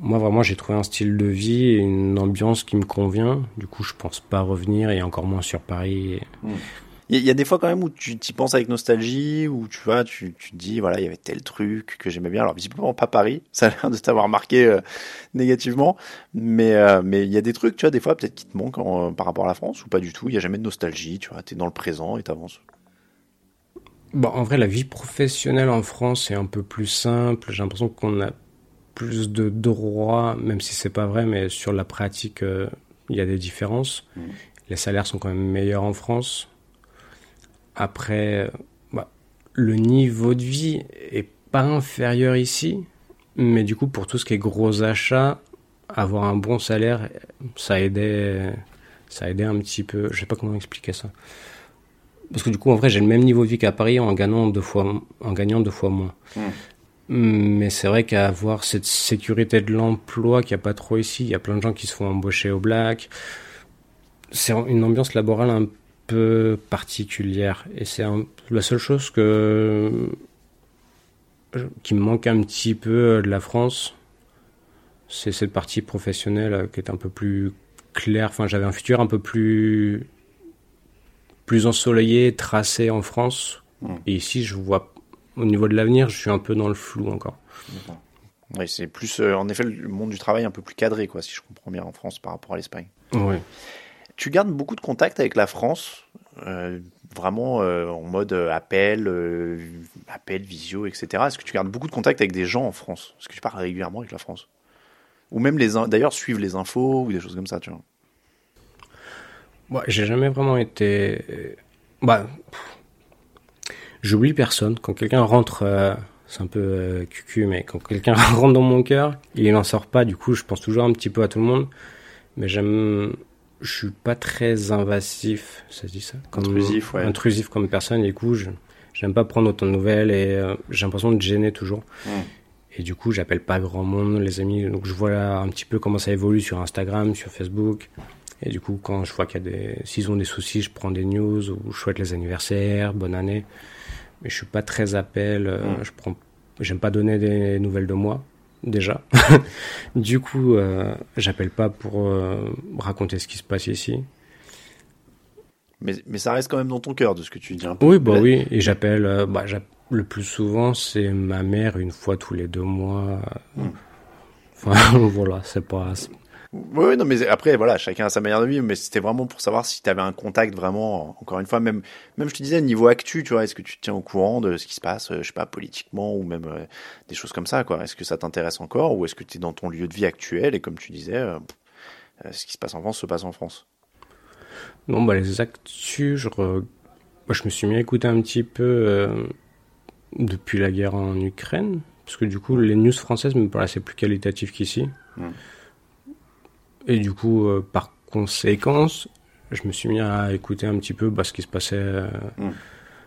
[SPEAKER 1] Moi, vraiment, j'ai trouvé un style de vie et une ambiance qui me convient. Du coup, je pense pas revenir et encore moins sur Paris.
[SPEAKER 2] A- il y a des fois quand même où tu t'y penses avec nostalgie, où tu vois, tu, tu te dis, voilà, il y avait tel truc que j'aimais bien. Alors visiblement pas Paris, ça a l'air de t'avoir marqué euh, négativement, mais euh, mais il y a des trucs, tu vois, des fois peut-être qui te manquent en- par rapport à la France ou pas du tout. Il y a jamais de nostalgie, tu vois, t'es dans le présent et t'avances.
[SPEAKER 1] Bon, en vrai, la vie professionnelle en France est un peu plus simple. J'ai l'impression qu'on a plus de droits, même si c'est pas vrai, mais sur la pratique, euh, il y a des différences.
[SPEAKER 2] Mhm.
[SPEAKER 1] Les salaires sont quand même meilleurs en France. Après, bah, le niveau de vie est, pas inférieur ici, mais du coup, pour tout ce qui est gros achats, avoir un bon salaire, ça aidait, ça aidait un petit peu. Je sais pas comment expliquer ça. Parce que du coup, en vrai, j'ai le même niveau de vie qu'à Paris en gagnant deux fois, en gagnant deux fois moins.
[SPEAKER 2] Hmm.
[SPEAKER 1] Mais c'est vrai qu'avoir cette sécurité de l'emploi qu'il n'y a pas trop ici, il y a plein de gens qui se font embaucher au black. C'est une ambiance laborale un peu particulière. Et c'est la seule chose que qui me manque un petit peu de la France. C'est cette partie professionnelle qui est un peu plus claire. Enfin, j'avais un futur un peu plus plus ensoleillé, tracé en France.
[SPEAKER 2] Hmm.
[SPEAKER 1] Et ici, je vois au niveau de l'avenir, je suis un peu dans le flou encore.
[SPEAKER 2] Oui, c'est plus, euh, en effet, le monde du travail un peu plus cadré, quoi, si je comprends bien, en France par rapport à l'Espagne.
[SPEAKER 1] Oui.
[SPEAKER 2] Tu gardes beaucoup de contacts avec la France, euh, vraiment euh, en mode appel, appel, visio, etc. Est-ce que tu gardes beaucoup de contacts avec des gens en France? Est-ce que tu parles régulièrement avec la France? Ou même les, d'ailleurs, suivre les infos ou des choses comme ça, tu vois
[SPEAKER 1] Ouais, j'ai jamais vraiment été. Bah, j'oublie personne. Quand quelqu'un rentre, euh, c'est un peu euh, cucu, mais quand quelqu'un rentre dans mon cœur, il n'en sort pas. Du coup, je pense toujours un petit peu à tout le monde. Mais j'aime. Je suis pas très invasif, ça se dit ça
[SPEAKER 2] comme, Intrusif, ouais.
[SPEAKER 1] Intrusif comme personne. Et du coup, je j'aime pas prendre autant de nouvelles et euh, j'ai l'impression de gêner toujours. Et du coup, j'appelle pas grand monde, les amis. Donc, je vois là un petit peu comment ça évolue sur Instagram, sur Facebook. Et du coup, quand je vois qu'il y a des, s'ils ont des soucis, je prends des news ou je souhaite les anniversaires, bonne année mais je suis pas très appel. Euh. Je prends, j'aime pas donner des nouvelles de moi déjà. du coup, euh, j'appelle pas pour euh, raconter ce qui se passe ici.
[SPEAKER 2] Mais, mais ça reste quand même dans ton cœur de ce que tu dis un peu.
[SPEAKER 1] Oui, bah oui. Et j'appelle, euh, bah, le plus souvent, c'est ma mère une fois tous les deux mois. Mm. Enfin, voilà, c'est pas,
[SPEAKER 2] oui, non, mais après, voilà, chacun a sa manière de vivre, mais c'était vraiment pour savoir si tu avais un contact vraiment, encore une fois, même, même je te disais, niveau actu, tu vois, est-ce que tu te tiens au courant de ce qui se passe, euh, je sais pas, politiquement, ou même euh, des choses comme ça, quoi? Est-ce que ça t'intéresse encore, ou est-ce que tu es dans ton lieu de vie actuel, et comme tu disais, euh, ce qui se passe en France se passe en France?
[SPEAKER 1] Non, bah, les actus, je, je me suis mis à écouter un petit peu depuis la guerre en Ukraine, parce que du coup, les news françaises me paraissaient plus qualitatives qu'ici. Mmh. Et du coup, euh, par conséquence, je me suis mis à écouter un petit peu bah, ce qui se passait, euh, mm.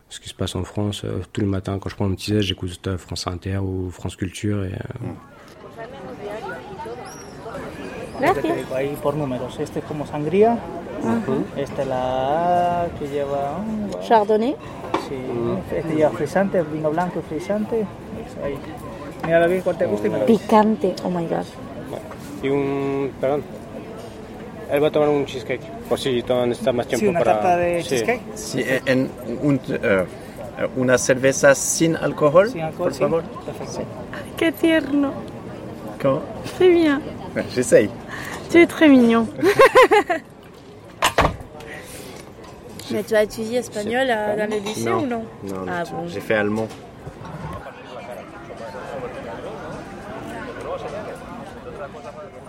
[SPEAKER 1] ce qui se passe en France. Euh, tout le matin, quand je prends mon petit j'écoute France Inter ou France Culture. Et, mm.
[SPEAKER 4] Ahí por números. Este es como sangría. -huh. Esta es la que lleva.
[SPEAKER 3] Chardonnay.
[SPEAKER 4] Sí. Este lleva frisante, vino blanco frisante. Ahí. Mira bien cuál te gusta y me lo
[SPEAKER 3] Picante, oh my god.
[SPEAKER 1] Y un. Perdón. Él va a tomar un cheesecake, por si todavía necesita más tiempo
[SPEAKER 4] sí, una
[SPEAKER 1] para...
[SPEAKER 4] tarta de
[SPEAKER 1] sí.
[SPEAKER 4] cheesecake.
[SPEAKER 2] Sí, en un, uh, una cerveza sin alcohol,
[SPEAKER 4] sin alcohol
[SPEAKER 2] por
[SPEAKER 4] sí.
[SPEAKER 2] favor.
[SPEAKER 4] Perfecto.
[SPEAKER 3] Qué tierno.
[SPEAKER 2] Comment
[SPEAKER 3] Très bien.
[SPEAKER 2] J'essaye.
[SPEAKER 3] Tu es très mignon. Mais tu as étudié espagnol à, dans le lycée
[SPEAKER 2] non.
[SPEAKER 3] ou non
[SPEAKER 2] Non,
[SPEAKER 3] Ah
[SPEAKER 2] non
[SPEAKER 3] bon.
[SPEAKER 2] j'ai fait allemand.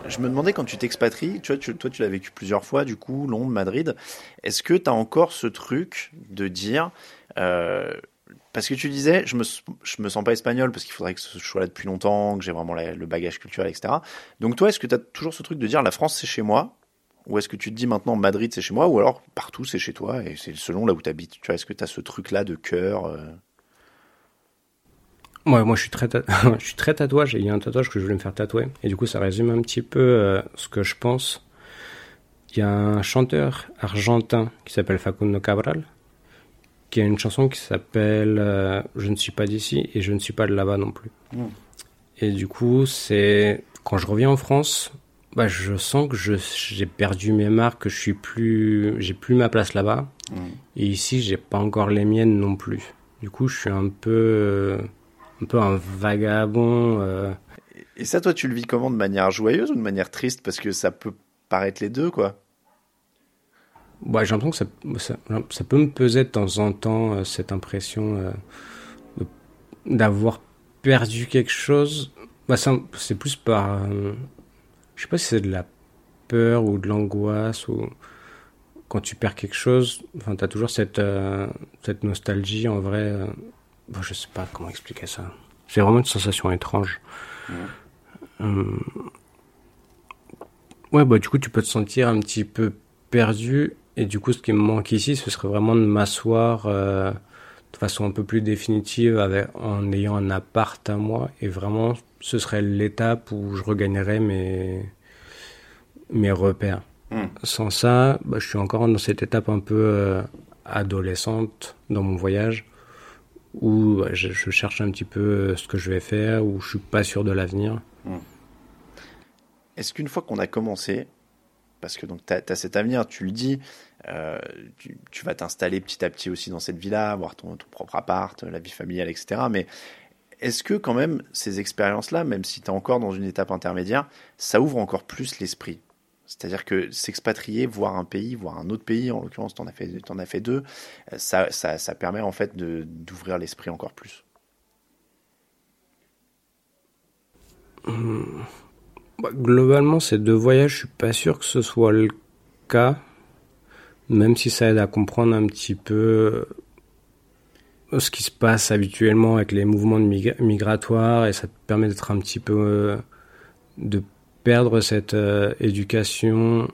[SPEAKER 2] Je me demandais quand tu t'expatries, tu vois, toi tu l'as vécu plusieurs fois, du coup, Londres, Madrid, est-ce que tu as encore ce truc de dire, euh, parce que tu disais, je me, je me sens pas espagnol parce qu'il faudrait que je sois là depuis longtemps, que j'ai vraiment le bagage culturel, etc. Donc toi, est-ce que tu as toujours ce truc de dire, la France c'est chez moi ou est-ce que tu te dis maintenant Madrid c'est chez moi ou alors partout c'est chez toi et c'est selon là où tu habites Tu vois, est-ce que tu as ce truc-là de cœur
[SPEAKER 1] Ouais, moi je suis très, ta- je suis très tatouage et il y a un tatouage que je voulais me faire tatouer. Et du coup, ça résume un petit peu euh, ce que je pense. Il y a un chanteur argentin qui s'appelle Facundo Cabral, qui a une chanson qui s'appelle euh, Je ne suis pas d'ici et je ne suis pas de là-bas non plus.
[SPEAKER 2] Mm.
[SPEAKER 1] Et du coup, c'est quand je reviens en France, bah, je sens que je- j'ai perdu mes marques, que je suis plus, j'ai plus ma place là-bas.
[SPEAKER 2] Mm.
[SPEAKER 1] Et ici, j'ai pas encore les miennes non plus. Du coup, je suis un peu, euh, un peu un vagabond. euh.
[SPEAKER 2] Et ça, toi, tu le vis comment De manière joyeuse ou de manière triste? Parce que ça peut paraître les deux, quoi.
[SPEAKER 1] Ouais, j'ai l'impression que ça, ça, ça peut me peser de temps en temps euh, cette impression euh, d'avoir perdu quelque chose. Bah, c'est plus par, je sais pas si c'est de la peur ou de l'angoisse ou quand tu perds quelque chose. Enfin, t'as toujours cette euh, cette nostalgie en vrai. euh, bon, je sais pas comment expliquer ça. c'est vraiment une sensation étrange. Euh, ouais, bah du coup, tu peux te sentir un petit peu perdu. Et du coup, ce qui me manque ici, ce serait vraiment de m'asseoir euh, de façon un peu plus définitive avec, en ayant un appart à moi. Et vraiment, ce serait l'étape où je regagnerais mes, mes repères.
[SPEAKER 2] Hmm.
[SPEAKER 1] Sans ça, bah, je suis encore dans cette étape un peu euh, adolescente dans mon voyage où bah, je, cherche un petit peu euh, ce que je vais faire, où je suis pas sûr de l'avenir.
[SPEAKER 2] Est-ce qu'une fois qu'on a commencé, parce que donc tu as, cet avenir, tu le dis, euh, tu, tu vas t'installer petit à petit aussi dans cette villa, avoir ton, ton propre appart, la vie familiale, etc. Mais est-ce que quand même ces expériences-là, même si tu es encore dans une étape intermédiaire, ça ouvre encore plus l'esprit? C'est-à-dire que s'expatrier, voir un pays, voir un autre pays, en l'occurrence, tu en as fait, deux, ça, permet en fait d'ouvrir l'esprit encore plus.
[SPEAKER 1] Bah, globalement, ces deux voyages, je suis pas sûr que ce soit le cas, même si ça aide à comprendre un petit peu euh, ce qui se passe habituellement avec les mouvements migratoires et ça te permet d'être un petit peu euh, de perdre cette euh, éducation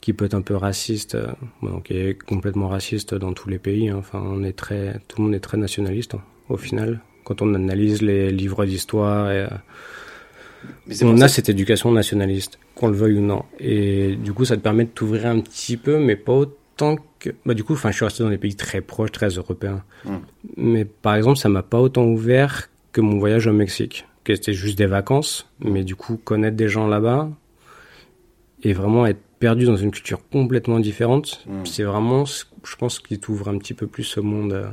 [SPEAKER 1] qui peut être un peu raciste, euh, bon, qui est complètement raciste dans tous les pays. hein. Enfin, on est très, tout le monde est très nationaliste hein, au final. Quand on analyse les livres d'histoire et euh, on a cette éducation nationaliste, qu'on le veuille ou non. Et du coup, ça te permet de t'ouvrir un petit peu, mais pas autant que. Bah, du coup, enfin, je suis resté dans des pays très proches, très européens.
[SPEAKER 2] Mm.
[SPEAKER 1] Mais par exemple, ça m'a pas autant ouvert que mon voyage au Mexique, que c'était juste des vacances, mais du coup, connaître des gens là-bas et vraiment être perdu dans une culture complètement différente,
[SPEAKER 2] Mm.
[SPEAKER 1] c'est vraiment, je pense, qui t'ouvre un petit peu plus ce monde. euh.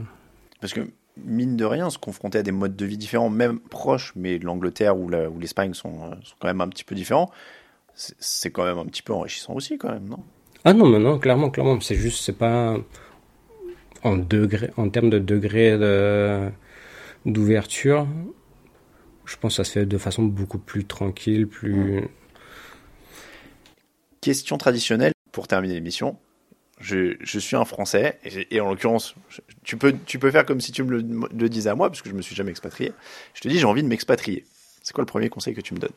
[SPEAKER 2] Parce que, mine de rien, se confronter à des modes de vie différents, même proches, mais l'Angleterre ou l'Espagne sont, euh, sont quand même un petit peu différents, c'est- quand même un petit peu enrichissant aussi, quand même, non?
[SPEAKER 1] Ah non, mais non, clairement, clairement, c'est juste, c'est pas en degré, en termes de degré de- d'ouverture. Je pense que ça se fait de façon beaucoup plus tranquille, plus.
[SPEAKER 2] Question traditionnelle pour terminer l'émission. Je, je suis un Français et, en l'occurrence, tu peux, tu peux faire comme si tu me le, le disais à moi parce que je me suis jamais expatrié. Je te dis j'ai envie de m'expatrier. C'est quoi le premier conseil que tu me donnes?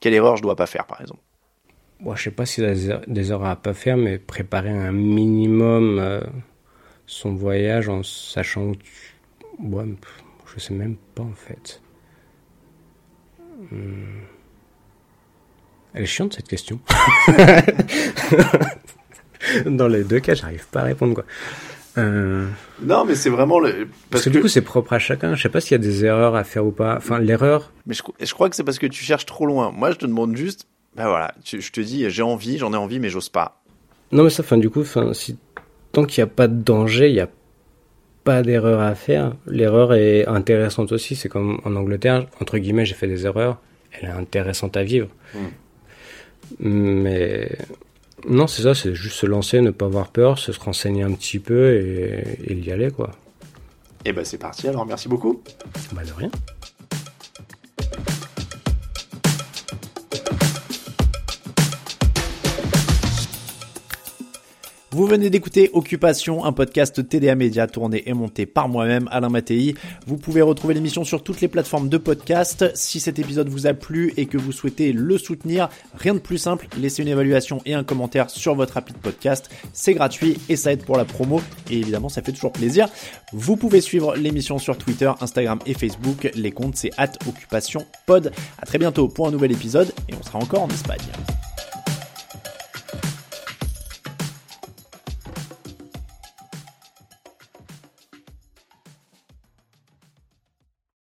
[SPEAKER 2] Quelle erreur je dois pas faire par exemple?
[SPEAKER 1] Moi, je sais pas a des des heures à pas faire, mais préparer un minimum euh, son voyage en sachant que tu... Ouais, je sais même pas en fait. Hmm. Elle est chiante cette question. Dans les deux cas, j'arrive pas à répondre quoi. Euh,
[SPEAKER 2] Non, mais c'est vraiment le
[SPEAKER 1] parce que, du coup, c'est propre à chacun. Je sais pas s'il y a des erreurs à faire ou pas. Enfin, l'erreur,
[SPEAKER 2] Mais je, je crois que c'est parce que tu cherches trop loin. Moi, je te demande juste, ben voilà, tu- je te dis j'ai envie, j'en ai envie, mais j'ose pas.
[SPEAKER 1] Non, mais ça, enfin, du coup, enfin, si, tant qu'il n'y a pas de danger, il n'y a pas d'erreur à faire. L'erreur est intéressante aussi. C'est comme en Angleterre, entre guillemets, j'ai fait des erreurs. Elle est intéressante à vivre. Mais non, c'est ça, c'est juste se lancer, ne pas avoir peur, se renseigner un petit peu et, et y aller, quoi.
[SPEAKER 2] Et ben c'est parti alors, merci beaucoup.
[SPEAKER 1] Bah, de rien.
[SPEAKER 2] Vous venez d'écouter Occupation, un podcast TDA Média tourné et monté par moi-même, Alain Mattei. Vous pouvez retrouver l'émission sur toutes les plateformes de podcast. Si cet épisode vous a plu et que vous souhaitez le soutenir, rien de plus simple, laissez une évaluation et un commentaire sur votre appli podcast. C'est gratuit et ça aide pour la promo et évidemment ça fait toujours plaisir. Vous pouvez suivre l'émission sur Twitter, Instagram et Facebook. Les comptes c'est at Occupation Pod. À très bientôt pour un nouvel épisode et on sera encore en Espagne.